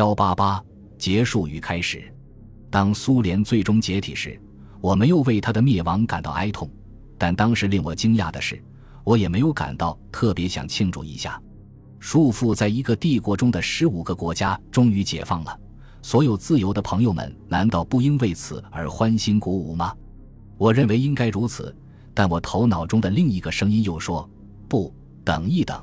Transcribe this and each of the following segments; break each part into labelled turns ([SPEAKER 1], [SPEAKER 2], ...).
[SPEAKER 1] 幺八八结束与开始。当苏联最终解体时，我没有为它的灭亡感到哀痛，但当时令我惊讶的是，我也没有感到特别想庆祝一下。束缚在一个帝国中的十五个国家终于解放了，所有自由的朋友们难道不应为此而欢欣鼓舞吗？我认为应该如此，但我头脑中的另一个声音又说：“不，等一等，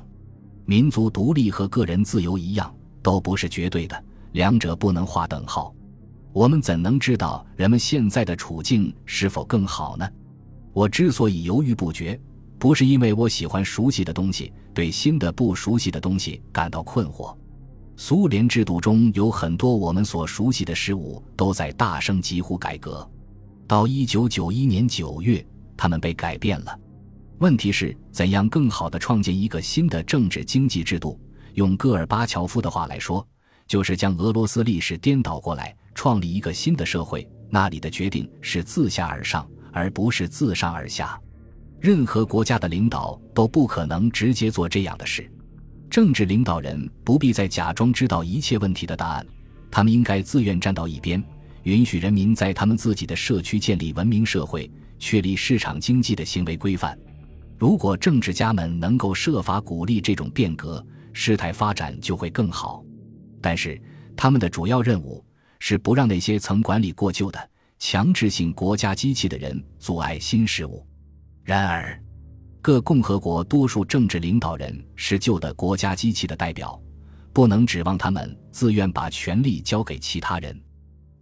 [SPEAKER 1] 民族独立和个人自由一样，都不是绝对的，两者不能划等号。”我们怎能知道人们现在的处境是否更好呢？我之所以犹豫不决，不是因为我喜欢熟悉的东西，对新的不熟悉的东西感到困惑。苏联制度中有很多我们所熟悉的事物都在大声疾呼改革。到一九九一年九月，他们被改变了。问题是怎样更好地创建一个新的政治经济制度？用戈尔巴乔夫的话来说，就是将俄罗斯历史颠倒过来。创立一个新的社会，那里的决定是自下而上，而不是自上而下。任何国家的领导都不可能直接做这样的事。政治领导人不必再假装知道一切问题的答案，他们应该自愿站到一边，允许人民在他们自己的社区建立文明社会，确立市场经济的行为规范。如果政治家们能够设法鼓励这种变革，事态发展就会更好。但是，他们的主要任务。是不让那些曾管理过旧的强制性国家机器的人阻碍新事物。然而，各共和国多数政治领导人是旧的国家机器的代表，不能指望他们自愿把权力交给其他人。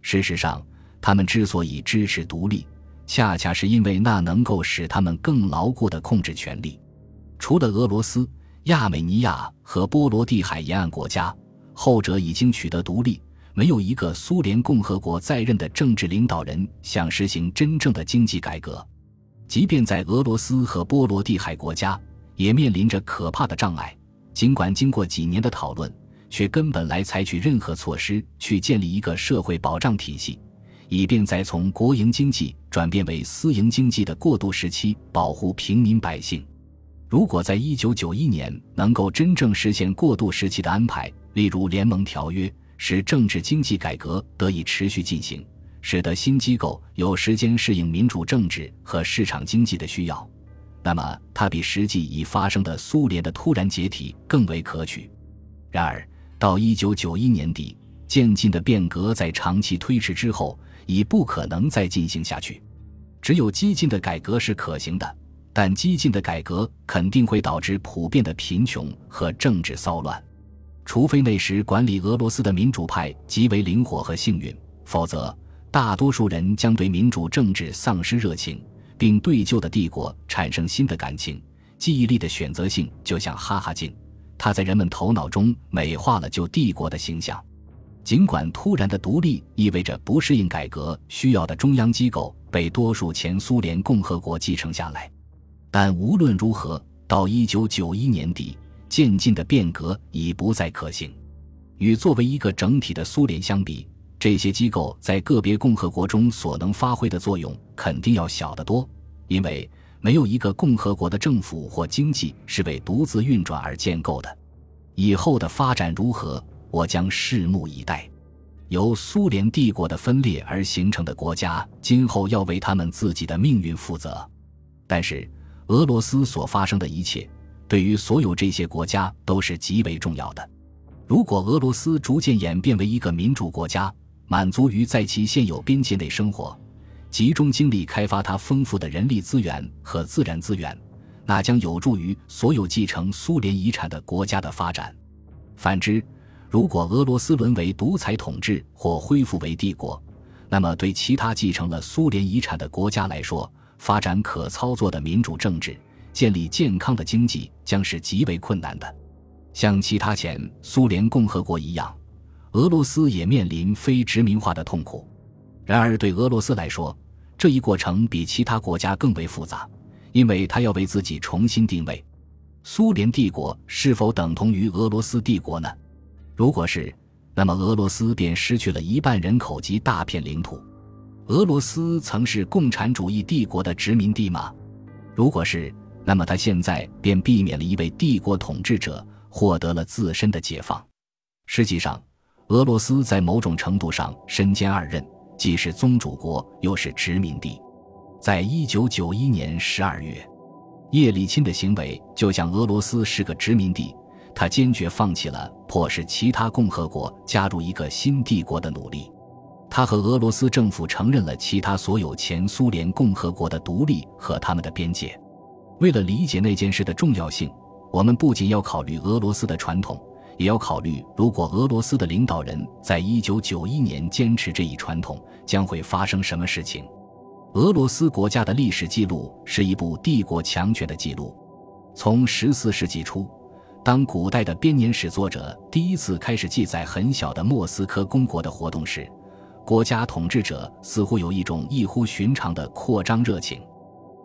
[SPEAKER 1] 事实上，他们之所以支持独立，恰恰是因为那能够使他们更牢固地控制权力。除了俄罗斯、亚美尼亚和波罗的海沿岸国家，后者已经取得独立。没有一个苏联共和国在任的政治领导人想实行真正的经济改革，即便在俄罗斯和波罗的海国家，也面临着可怕的障碍。尽管经过几年的讨论，却根本来采取任何措施去建立一个社会保障体系，以便在从国营经济转变为私营经济的过渡时期保护平民百姓。如果在一九九一年能够真正实现过渡时期的安排，例如联盟条约。使政治经济改革得以持续进行，使得新机构有时间适应民主政治和市场经济的需要，那么它比实际已发生的苏联的突然解体更为可取。然而，到一九九一年底，渐进的变革在长期推迟之后已不可能再进行下去。只有激进的改革是可行的，但激进的改革肯定会导致普遍的贫穷和政治骚乱。除非那时管理俄罗斯的民主派极为灵活和幸运，否则大多数人将对民主政治丧失热情，并对旧的帝国产生新的感情。记忆力的选择性就像哈哈镜，它在人们头脑中美化了旧帝国的形象。尽管突然的独立意味着不适应改革需要的中央机构被多数前苏联共和国继承下来，但无论如何，到一九九一年底。渐进的变革已不再可行，与作为一个整体的苏联相比，这些机构在个别共和国中所能发挥的作用肯定要小得多。因为没有一个共和国的政府或经济是为独自运转而建构的。以后的发展如何，我将拭目以待。由苏联帝国的分裂而形成的国家，今后要为他们自己的命运负责。但是，俄罗斯所发生的一切。对于所有这些国家都是极为重要的。如果俄罗斯逐渐演变为一个民主国家，满足于在其现有边界内生活，集中精力开发它丰富的人力资源和自然资源，那将有助于所有继承苏联遗产的国家的发展。反之，如果俄罗斯沦为独裁统治或恢复为帝国，那么对其他继承了苏联遗产的国家来说，发展可操作的民主政治。建立健康的经济将是极为困难的，像其他前苏联共和国一样，俄罗斯也面临非殖民化的痛苦。然而，对俄罗斯来说，这一过程比其他国家更为复杂，因为它要为自己重新定位：苏联帝国是否等同于俄罗斯帝国呢？如果是，那么俄罗斯便失去了一半人口及大片领土。俄罗斯曾是共产主义帝国的殖民地吗？如果是，那么他现在便避免了一位帝国统治者，获得了自身的解放。实际上，俄罗斯在某种程度上身兼二任，既是宗主国，又是殖民地。在一九九一年十二月，叶利钦的行为就像俄罗斯是个殖民地，他坚决放弃了迫使其他共和国加入一个新帝国的努力。他和俄罗斯政府承认了其他所有前苏联共和国的独立和他们的边界。为了理解那件事的重要性，我们不仅要考虑俄罗斯的传统。也要考虑，如果俄罗斯的领导人在一九九一年坚持这一传统，将会发生什么事情。俄罗斯国家的历史记录是一部帝国强权的记录。从十四世纪初，当古代的编年史作者第一次开始记载很小的莫斯科公国的活动时，国家统治者似乎有一种异乎寻常的扩张热情。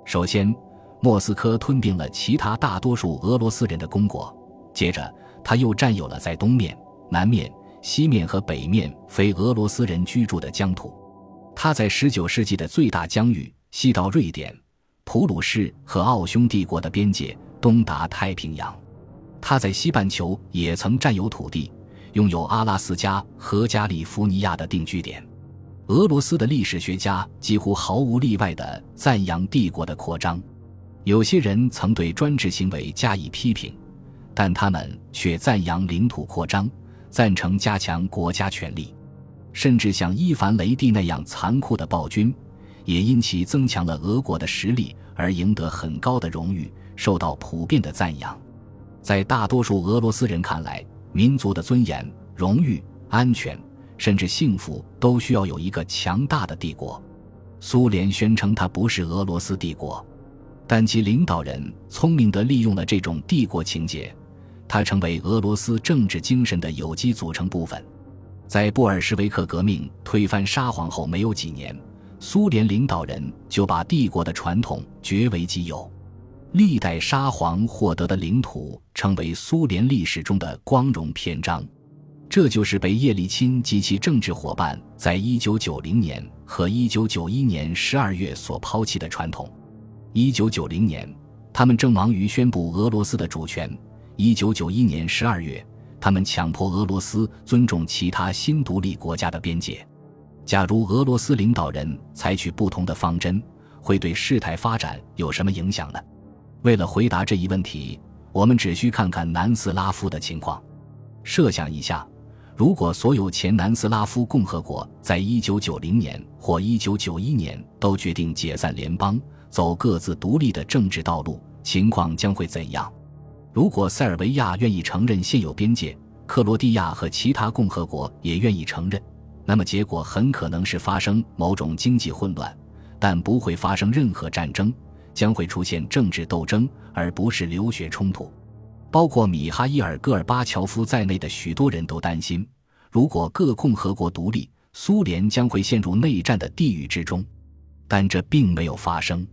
[SPEAKER 1] 首先，莫斯科吞并了其他大多数俄罗斯人的公国，接着。他又占有了在东面、南面、西面和北面非俄罗斯人居住的疆土。他在19世纪的最大疆域西到瑞典、普鲁士和奥匈帝国的边界，东达太平洋。他在西半球也曾占有土地，拥有阿拉斯加和加利福尼亚的定居点。俄罗斯的历史学家几乎毫无例外地赞扬帝国的扩张，有些人曾对专制行为加以批评。但他们却赞扬领土扩张，赞成加强国家权力，甚至像伊凡雷帝那样残酷的暴君，也因其增强了俄国的实力而赢得很高的荣誉，受到普遍的赞扬。在大多数俄罗斯人看来，民族的尊严、荣誉、安全，甚至幸福，都需要有一个强大的帝国。苏联宣称它不是俄罗斯帝国，但其领导人聪明地利用了这种帝国情节。它成为俄罗斯政治精神的有机组成部分。在布尔什维克革命推翻沙皇后没有几年，苏联领导人就把帝国的传统据为己有。历代沙皇获得的领土成为苏联历史中的光荣篇章。这就是被叶利钦及其政治伙伴在1990年和1991年12月所抛弃的传统。1990年，他们正忙于宣布俄罗斯的主权。一九九一年十二月，他们强迫俄罗斯尊重其他新独立国家的边界。假如俄罗斯领导人采取不同的方针，会对事态发展有什么影响呢？为了回答这一问题，我们只需看看南斯拉夫的情况。设想一下，如果所有前南斯拉夫共和国在一九九零年或一九九一年都决定解散联邦，走各自独立的政治道路，情况将会怎样？如果塞尔维亚愿意承认现有边界，克罗地亚和其他共和国也愿意承认，那么结果很可能是发生某种经济混乱，但不会发生任何战争，将会出现政治斗争而不是流血冲突。包括米哈伊尔·戈尔巴乔夫在内的许多人都担心，如果各共和国独立，苏联将会陷入内战的地狱之中。但这并没有发生。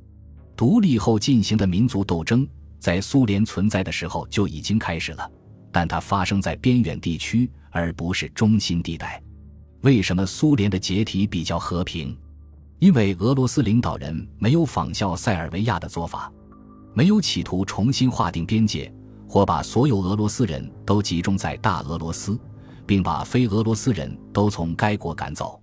[SPEAKER 1] 独立后进行的民族斗争。在苏联存在的时候就已经开始了，但它发生在边远地区而不是中心地带。为什么苏联的解体比较和平？因为俄罗斯领导人没有仿效塞尔维亚的做法，没有企图重新划定边界，或把所有俄罗斯人都集中在大俄罗斯，并把非俄罗斯人都从该国赶走。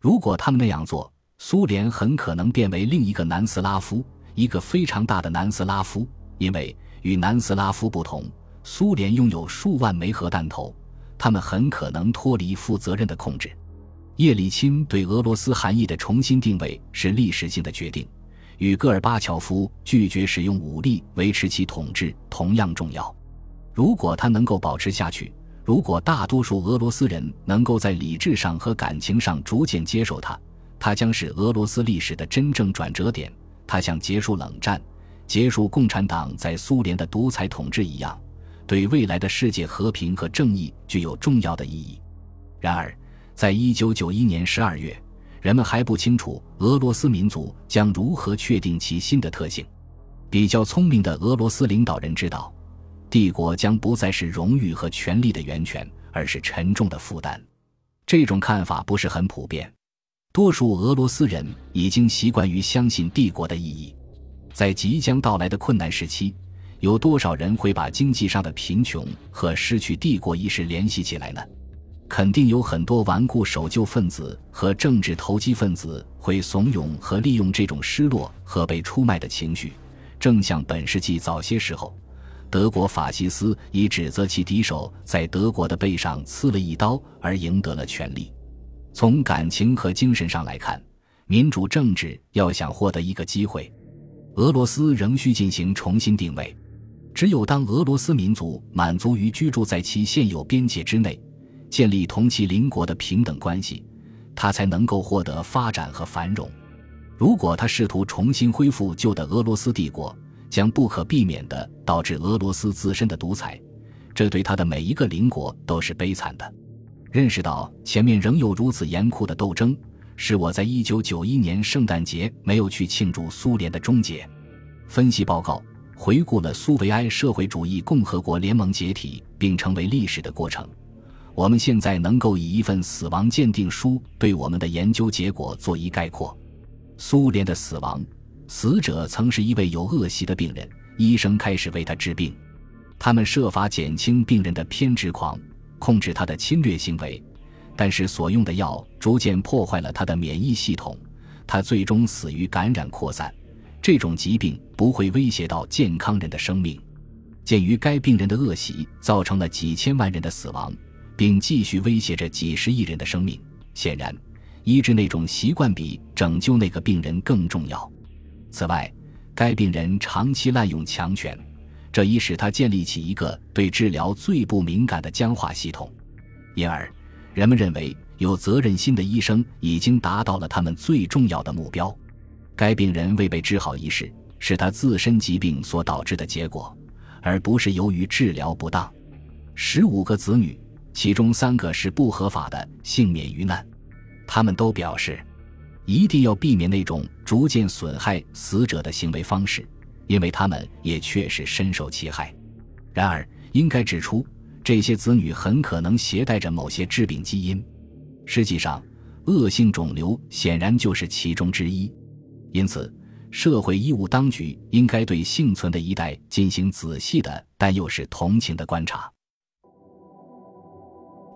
[SPEAKER 1] 如果他们那样做，苏联很可能变为另一个南斯拉夫，一个非常大的南斯拉夫。因为与南斯拉夫不同，苏联拥有数万枚核弹头，他们很可能脱离负责任的控制。叶利钦对俄罗斯含义的重新定位是历史性的决定，与戈尔巴乔夫拒绝使用武力维持其统治同样重要。如果他能够保持下去，如果大多数俄罗斯人能够在理智上和感情上逐渐接受他，他将是俄罗斯历史的真正转折点。他像结束冷战。结束共产党在苏联的独裁统治一样，对未来的世界和平和正义具有重要的意义。然而，在一九九一年十二月，人们还不清楚俄罗斯民族将如何确定其新的特性。比较聪明的俄罗斯领导人知道，帝国将不再是荣誉和权力的源泉，而是沉重的负担。这种看法不是很普遍，多数俄罗斯人已经习惯于相信帝国的意义。在即将到来的困难时期，有多少人会把经济上的贫穷和失去帝国意识联系起来呢？肯定有很多顽固守旧分子和政治投机分子会怂恿和利用这种失落和被出卖的情绪，正像本世纪早些时候，德国法西斯以指责其敌手在德国的背上刺了一刀而赢得了权利。从感情和精神上来看，民主政治要想获得一个机会，俄罗斯仍需进行重新定位。只有当俄罗斯民族满足于居住在其现有边界之内。建立同其邻国的平等关系，他才能够获得发展和繁荣。如果他试图重新恢复旧的俄罗斯帝国，将不可避免地导致俄罗斯自身的独裁，这对他的每一个邻国都是悲惨的。认识到前面仍有如此严酷的斗争，是我在一九九一年圣诞节没有去庆祝苏联的终结。分析报告回顾了苏维埃社会主义共和国联盟解体并成为历史的过程。我们现在能够以一份死亡鉴定书对我们的研究结果做一概括：苏联的死亡，死者曾是一位有恶习的病人，医生开始为他治病，他们设法减轻病人的偏执狂，控制他的侵略行为，但是所用的药逐渐破坏了他的免疫系统，他最终死于感染扩散。这种疾病不会威胁到健康人的生命。鉴于该病人的恶习造成了几千万人的死亡。并继续威胁着几十亿人的生命。显然，医治那种习惯比拯救那个病人更重要。此外，该病人长期滥用强权，这已使他建立起一个对治疗最不敏感的僵化系统。因而，人们认为有责任心的医生已经达到了他们最重要的目标。该病人未被治好一事是他自身疾病所导致的结果，而不是由于治疗不当。十五个子女。其中三个是不合法的，幸免于难。他们都表示，一定要避免那种逐渐损害死者的行为方式，因为他们也确实深受其害。然而，应该指出，这些子女很可能携带着某些致病基因。实际上，恶性肿瘤显然就是其中之一。因此，社会医务当局应该对幸存的一代进行仔细的，但又是同情的观察。